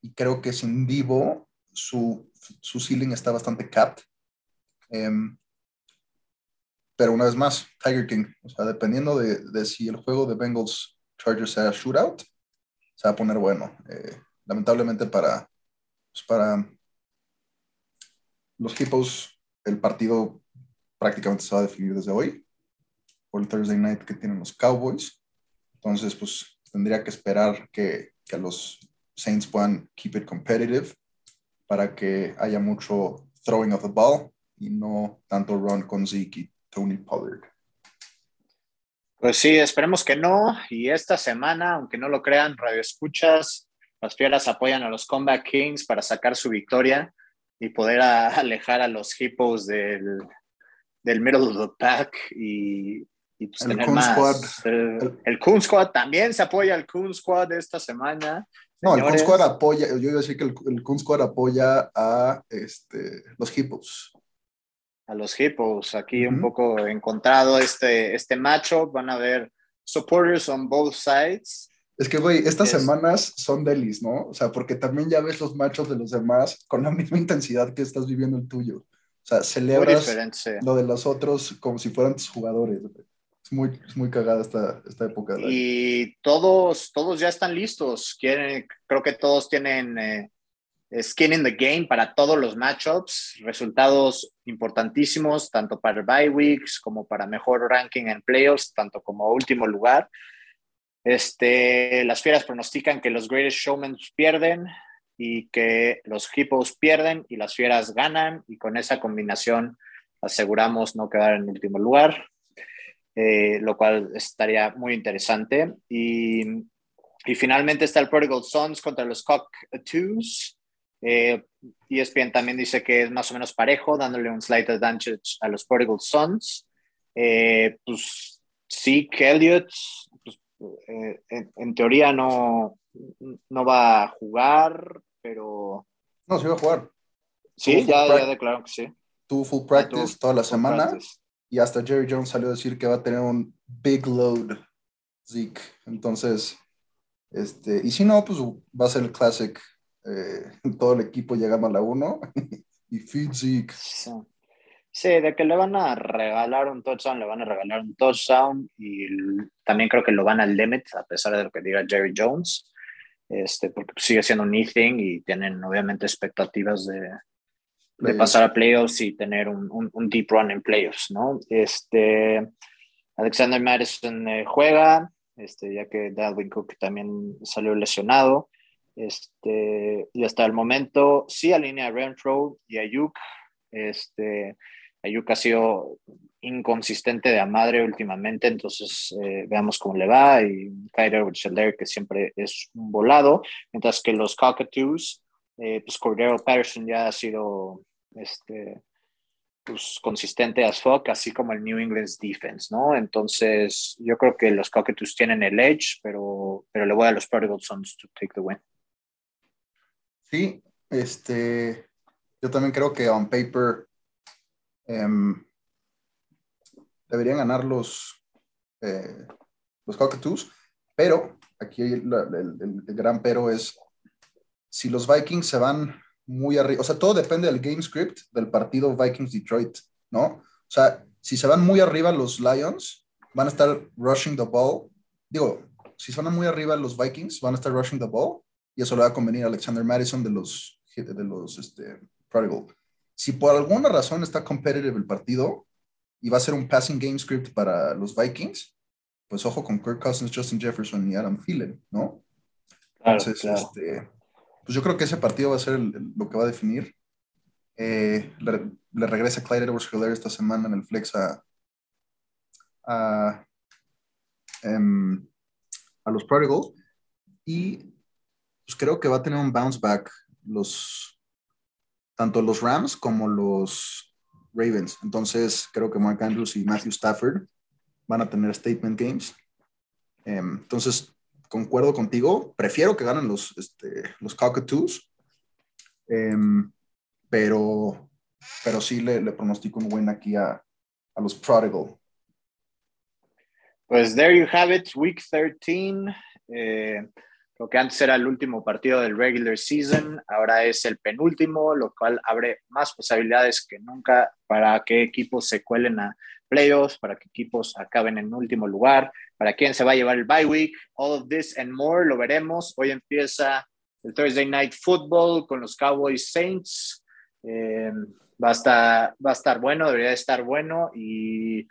[SPEAKER 2] Y creo que sin Divo su, su ceiling está bastante capped. Em, pero una vez más, Tiger King, o sea, dependiendo de, de, si el juego de Bengals Chargers sea shootout, se va a poner bueno. Eh, lamentablemente para, pues para los equipos, el partido prácticamente se va a definir desde hoy, por el Thursday night que tienen los Cowboys. Entonces, pues tendría que esperar que, que los Saints puedan keep it competitive para que haya mucho throwing of the ball y no tanto run con Zeke y Tony Pollard.
[SPEAKER 1] Pues sí, esperemos que no. Y esta semana, aunque no lo crean, Radio Escuchas, las fieras apoyan a los Combat Kings para sacar su victoria y poder alejar a los hippos del, del middle of the pack y, y pues el tener más. Squad. El, el Squad también se apoya al Coon Squad esta semana.
[SPEAKER 2] No, el Kun Squad apoya, yo iba a decir que el, el Kun Squad apoya a este, los Hippos.
[SPEAKER 1] A los Hippos, aquí un poco encontrado este, este macho, van a ver supporters on both sides.
[SPEAKER 2] Es que, güey, estas semanas son delis, ¿no? O sea, porque también ya ves los machos de los demás con la misma intensidad que estás viviendo el tuyo. O sea, celebras lo de los otros como si fueran tus jugadores. Es muy, es muy cagada esta, esta época.
[SPEAKER 1] y todos, todos ya están listos. Quieren, creo que todos tienen eh, skin in the game para todos los matchups. Resultados importantísimos, tanto para bye weeks como para mejor ranking en playoffs, tanto como último lugar. Este, las fieras pronostican que los Greatest Showmen pierden y que los Hippos pierden y las fieras ganan y con esa combinación aseguramos no quedar en último lugar, eh, lo cual estaría muy interesante. Y, y, finalmente está el Prodigal Sons contra los Cockatoos. Eh, ESPN también dice que es más o menos parejo, dándole un slight advantage a los Prodigal Sons. Eh, pues sí, Elliott eh, en, teoría no, no va a jugar, pero...
[SPEAKER 2] No, sí va a jugar.
[SPEAKER 1] Sí, ya, ya declararon que sí.
[SPEAKER 2] Tuvo full practice toda la semana y hasta Jerry Jones salió a decir que va a tener un big load, Zeke. Entonces, este, y si no, pues va a ser el classic, eh, todo el equipo llegando a la 1 y feed Zeke.
[SPEAKER 1] Sí, de que le van a regalar un touchdown, le van a regalar un touchdown y también creo que lo van al limit, a pesar de lo que diga Jerry Jones, este, porque sigue siendo un e-thing y tienen obviamente expectativas de, de pasar a playoffs y tener un, un, deep run en playoffs, ¿no? Este, Alexander Madison eh, juega, este, ya que Dalvin Cook también salió lesionado. Este, y hasta el momento sí alinea a Renfro y a Yuk. Este, Ayuka ha sido inconsistente de a madre últimamente, entonces eh, veamos cómo le va. Y Kyler que siempre es un volado, mientras que los Cockatoos, eh, pues Cordero Patterson ya ha sido este, pues, consistente as fuck, así como el New England's defense, ¿no? Entonces, yo creo que los Cockatoos tienen el edge, pero, pero le voy a los Prodigal Sons to take the win.
[SPEAKER 2] Sí, este, yo también creo que on paper Em, deberían ganar los, eh, los Cockatoos, pero aquí el, gran pero es si los Vikings se van muy arriba, o sea, todo depende del game script del partido Vikings-Detroit, ¿no? O sea, si se van muy arriba los Lions, van a estar rushing the ball. Digo, si se van muy arriba los Vikings, van a estar rushing the ball y eso le va a convenir a Alexander Madison de los, de los este, Prodigal. Si por alguna razón está competitive el partido y va a ser un passing game script para los Vikings, pues ojo con Kirk Cousins, Justin Jefferson y Adam Thielen, ¿no? Entonces, Este, pues yo creo que ese partido va a ser lo que va a definir. Eh, le, regresa Clyde Edwards Hiller esta semana en el flex a, a, em, a los Prodigals y pues creo que va a tener un bounce back los, tanto los Rams como los Ravens. Entonces, creo que Mark Andrews y Matthew Stafford van a tener statement games. Em, entonces, concuerdo contigo. Prefiero que ganen los, este, los Cockatoos, em, pero, pero sí le, le, pronostico un win aquí a, a los Prodigal.
[SPEAKER 1] Pues there you have it, week 13. Eh, lo que antes era el último partido del regular season, ahora es el penúltimo, lo cual abre más posibilidades que nunca para que equipos se cuelen a playoffs, para que equipos acaben en último lugar, para quién se va a llevar el bye week, all of this and more lo veremos. Hoy empieza el Thursday Night Football con los Cowboys Saints. Eh, va, a estar, va a estar bueno, debería estar bueno y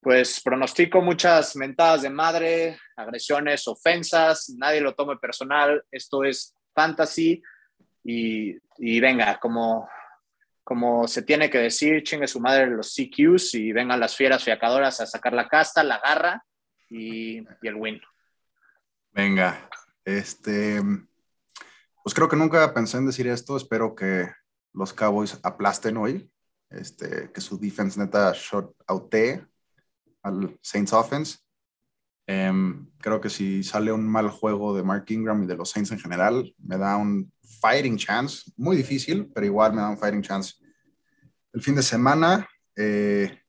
[SPEAKER 1] pues pronostico muchas mentadas de madre, agresiones, ofensas, nadie lo tome personal, esto es fantasy y, venga, como, como se tiene que decir, chingue su madre los CQs y vengan las fieras fiacadoras a sacar la casta, la garra y, el win.
[SPEAKER 2] Venga, este, pues creo que nunca pensé en decir esto, espero que los Cowboys aplasten hoy, este, que su defense neta shot outee al Saints offense. Em, creo que si sale un mal juego de Mark Ingram y de los Saints en general, me da un fighting chance, muy difícil, pero igual me da un fighting chance. El fin de semana, eh,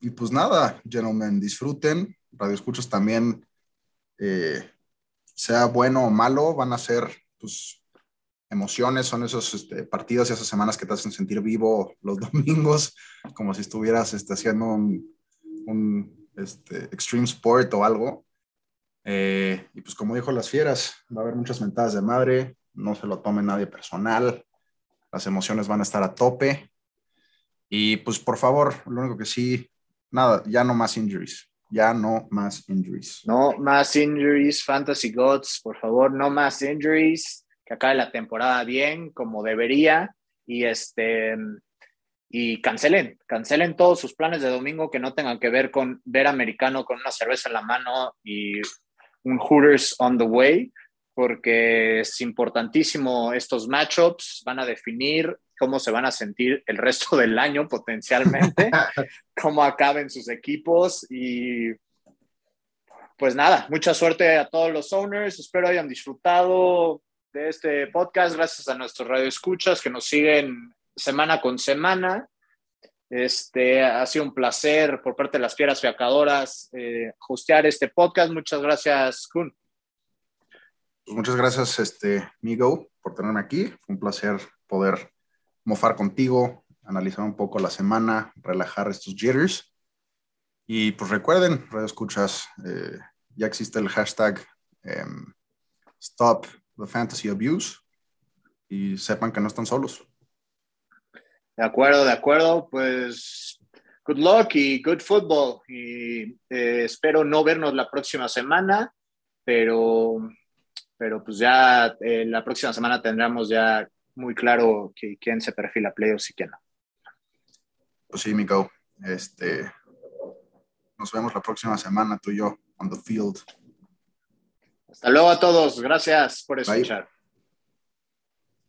[SPEAKER 2] y pues nada, gentlemen, disfruten, radio escuchos también, eh, sea bueno o malo, van a ser pues emociones, son esos este, partidos y esas semanas que te hacen sentir vivo los domingos, como si estuvieras este, haciendo un, este, extreme sport o algo. Eh, y pues como dijo las fieras, va a haber muchas mentadas de madre, no se lo tome nadie personal, las emociones van a estar a tope. Y pues por favor, lo único que sí, nada, ya no más injuries, ya no más injuries.
[SPEAKER 1] No más injuries, Fantasy Gods, por favor, no más injuries que acabe la temporada bien, como debería, y este y cancelen, cancelen todos sus planes de domingo que no tengan que ver con ver americano con una cerveza en la mano y un Hooters on the way, porque es importantísimo estos matchups, van a definir cómo se van a sentir el resto del año potencialmente, cómo acaben sus equipos y pues nada, mucha suerte a todos los owners, espero hayan disfrutado de este podcast, gracias a nuestros radioescuchas que nos siguen semana con semana. Este, ha sido un placer por parte de las fieras fiacadoras eh, hostear este podcast. Muchas gracias, Kun.
[SPEAKER 2] Muchas gracias, este, Migo, por tenerme aquí. Fue un placer poder mofar contigo, analizar un poco la semana, relajar estos jitters. Y pues recuerden, radio escuchas, eh, ya existe el hashtag em, Stop the Fantasy Abuse y sepan que no están solos.
[SPEAKER 1] De acuerdo, de acuerdo. Pues good luck y good football. Y eh, espero no vernos la próxima semana, pero, pero pues ya eh, la próxima semana tendremos ya muy claro quién se perfila playoffs y quién no.
[SPEAKER 2] Pues sí, Miko. Este, nos vemos la próxima semana, tú y yo, on the field.
[SPEAKER 1] Hasta luego a todos. Gracias por escuchar.